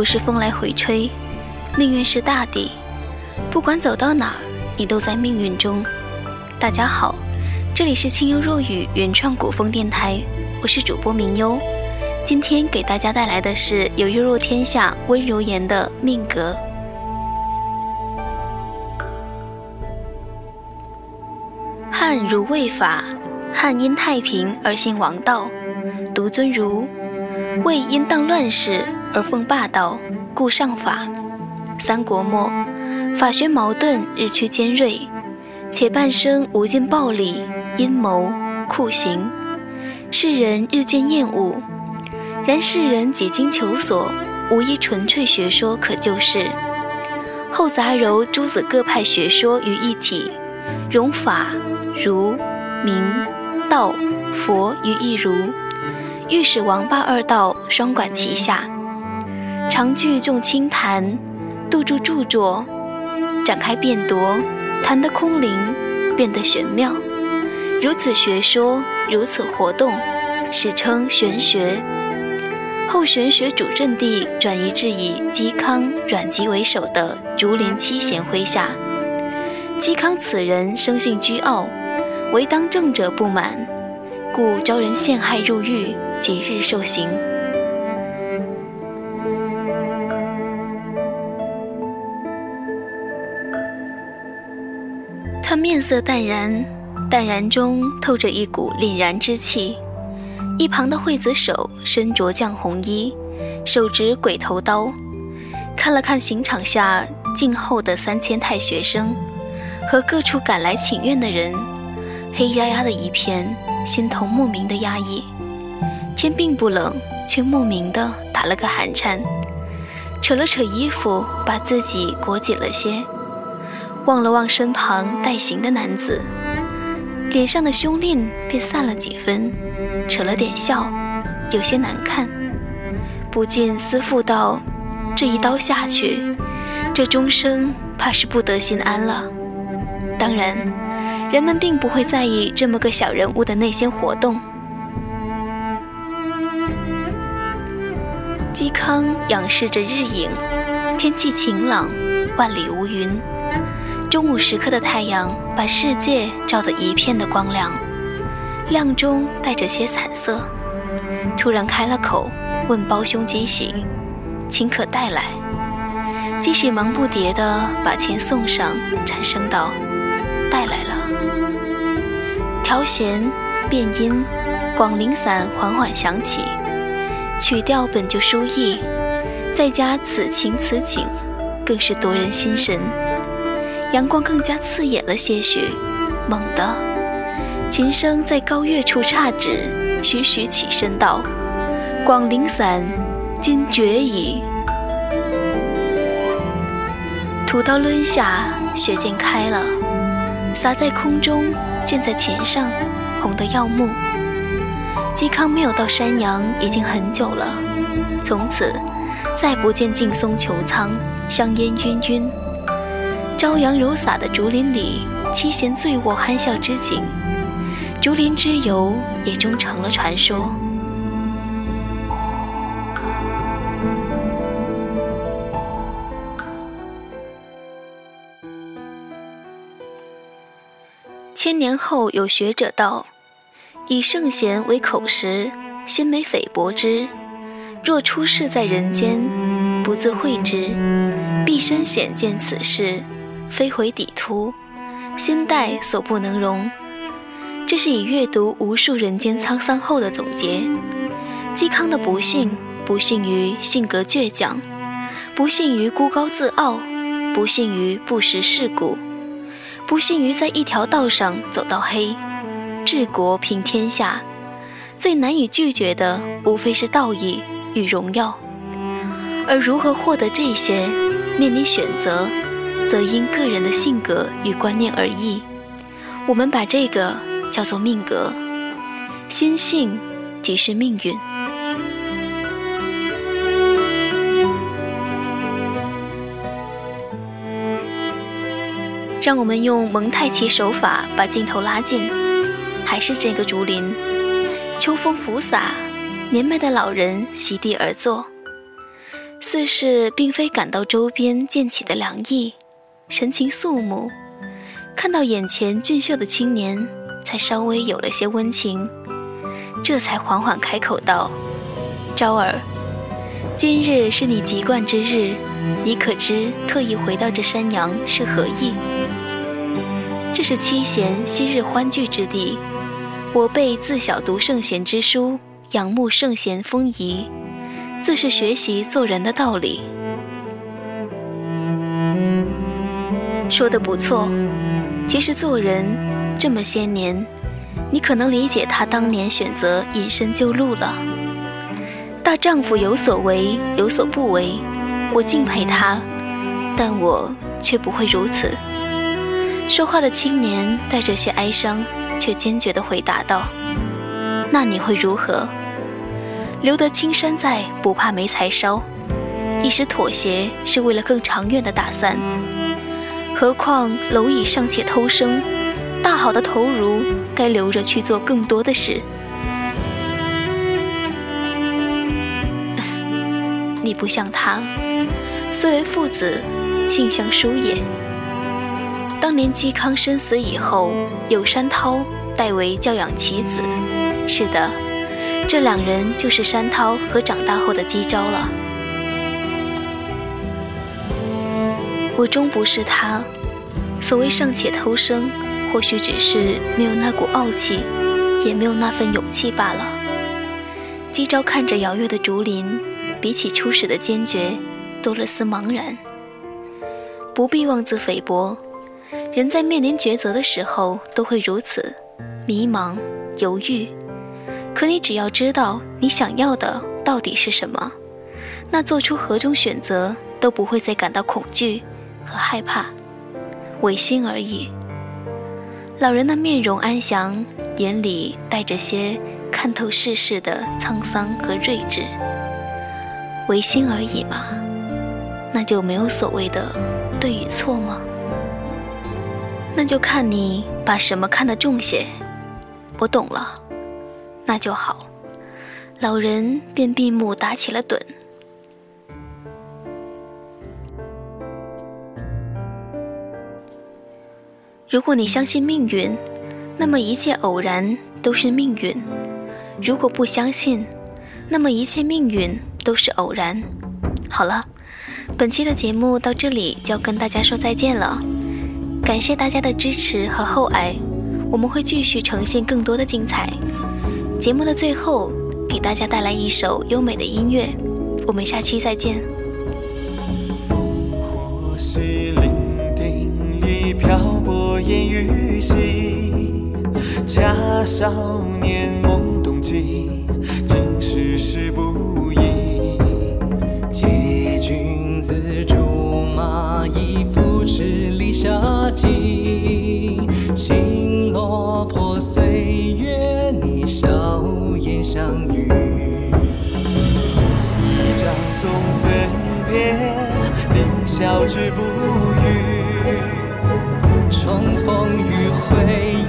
不是风来回吹，命运是大地。不管走到哪儿，你都在命运中。大家好，这里是清幽若雨原创古风电台，我是主播明幽。今天给大家带来的是由幽若天下温柔言的命格。汉如魏法，汉因太平而兴王道，独尊儒；魏因当乱世而奉霸道，故上法。三国末，法学矛盾日趋尖锐，且半生无尽暴力、阴谋、酷刑，世人日渐厌恶。然世人几经求索，无一纯粹学说可救世。后杂糅诸子各派学说于一体，融法、儒、明、道、佛于一儒，欲使王霸二道双管齐下。常聚众清谈，杜著著作，展开辩夺，谈得空灵，变得玄妙。如此学说，如此活动，史称玄学。后玄学主阵地转移至以嵇康、阮籍为首的竹林七贤麾下。嵇康此人生性倨傲，为当政者不满，故招人陷害入狱，即日受刑。面色淡然，淡然中透着一股凛然之气。一旁的惠子手身着绛红衣，手执鬼头刀，看了看刑场下静候的三千太学生和各处赶来请愿的人，黑压压的一片，心头莫名的压抑。天并不冷，却莫名的打了个寒颤，扯了扯衣服，把自己裹紧了些，望了望身旁带行的男子。脸上的凶戾便散了几分，扯了点笑，有些难看，不禁思妇道：“这一刀下去，这终生怕是不得心安了。”当然，人们并不会在意这么个小人物的内心活动。嵇康仰视着日影，天气晴朗，万里无云。中午时刻的太阳把世界照得一片的光亮，亮中带着些惨色。突然开了口，问胞兄嵇喜：“请可带来？”嵇喜忙不迭地把钱送上，颤声道：“带来了。”调弦、变音，广陵散缓缓响起，曲调本就舒逸，再加此情此景，更是夺人心神。阳光更加刺眼了些许，猛地，琴声在高月处刹止，徐徐起身道：“广陵散，今绝矣。”屠刀抡下，血溅开了，洒在空中，溅在琴上，红得耀目。嵇康没有到山阳已经很久了，从此再不见劲松穹苍，香烟氲氲。朝阳如洒的竹林里，七贤醉卧酣笑之景，竹林之游也终成了传说。千年后，有学者道：“以圣贤为口实，心美菲薄之。若出世在人间，不自慧之，必身显见此事。”飞回底图，心带所不能容。这是以阅读无数人间沧桑后的总结。嵇康的不幸，不幸于性格倔强，不幸于孤高自傲，不幸于不识世故，不幸于在一条道上走到黑。治国平天下，最难以拒绝的，无非是道义与荣耀。而如何获得这些，面临选择。则因个人的性格与观念而异，我们把这个叫做命格。心性即是命运。让我们用蒙太奇手法把镜头拉近，还是这个竹林，秋风拂洒，年迈的老人席地而坐。似是并非感到周边渐起的凉意，神情肃穆，看到眼前俊秀的青年，才稍微有了些温情，这才缓缓开口道：“昭儿，今日是你籍贯之日，你可知特意回到这山阳是何意？这是七贤昔日欢聚之地，我辈自小读圣贤之书，仰慕圣贤风仪。”自是学习做人的道理，说的不错。其实做人这么些年，你可能理解他当年选择隐身救路了。大丈夫有所为，有所不为，我敬佩他，但我却不会如此。说话的青年带着些哀伤，却坚决地回答道：“那你会如何？”留得青山在，不怕没柴烧。一时妥协是为了更长远的打算。何况蝼蚁尚且偷生，大好的头颅该留着去做更多的事。你不像他，虽为父子，性相疏也。当年嵇康身死以后，有山涛代为教养其子。是的。这两人就是山涛和长大后的姬昭了。我终不是他，所谓尚且偷生，或许只是没有那股傲气，也没有那份勇气罢了。姬昭看着摇曳的竹林，比起初始的坚决，多了丝茫然。不必妄自菲薄，人在面临抉择的时候都会如此，迷茫、犹豫。可你只要知道你想要的到底是什么，那做出何种选择都不会再感到恐惧和害怕，违心而已。老人的面容安详，眼里带着些看透世事的沧桑和睿智。违心而已嘛，那就没有所谓的对与错吗？那就看你把什么看得重些。我懂了。那就好，老人便闭目打起了盹。如果你相信命运，那么一切偶然都是命运；如果不相信，那么一切命运都是偶然。好了，本期的节目到这里就要跟大家说再见了，感谢大家的支持和厚爱，我们会继续呈现更多的精彩。节目的最后，给大家带来一首优美的音乐，我们下期再见。烽火戏伶仃里漂泊烟雨兮，假少年懵懂记，今世事不易。借君子竹马一扶持立下计，心落破岁月你笑颜。相遇，一朝总分别，凌霄之不。风雨会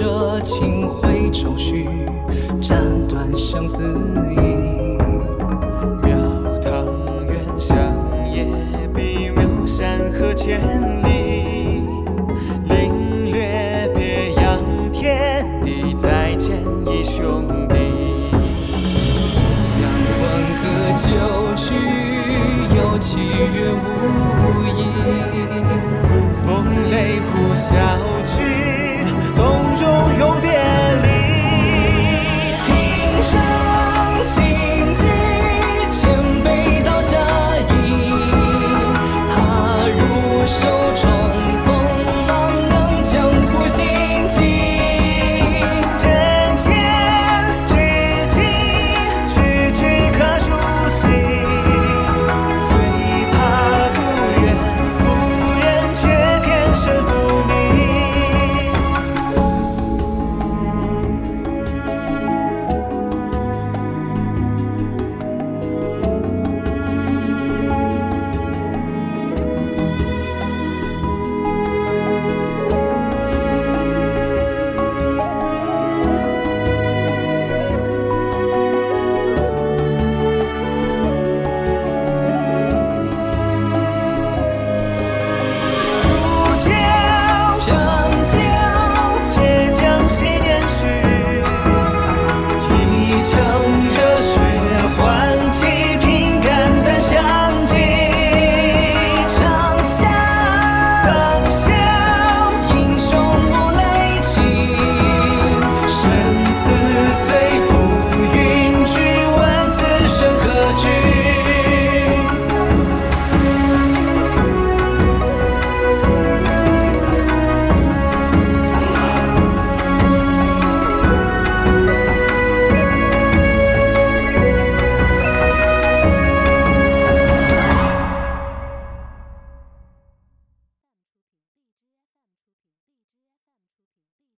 这情会愁绪，斩断相思意。庙堂远香也比庙山河千里。领略别样天地，再见一兄弟。阳关歌旧曲，有七月无意。风雷呼啸去，东。Chúc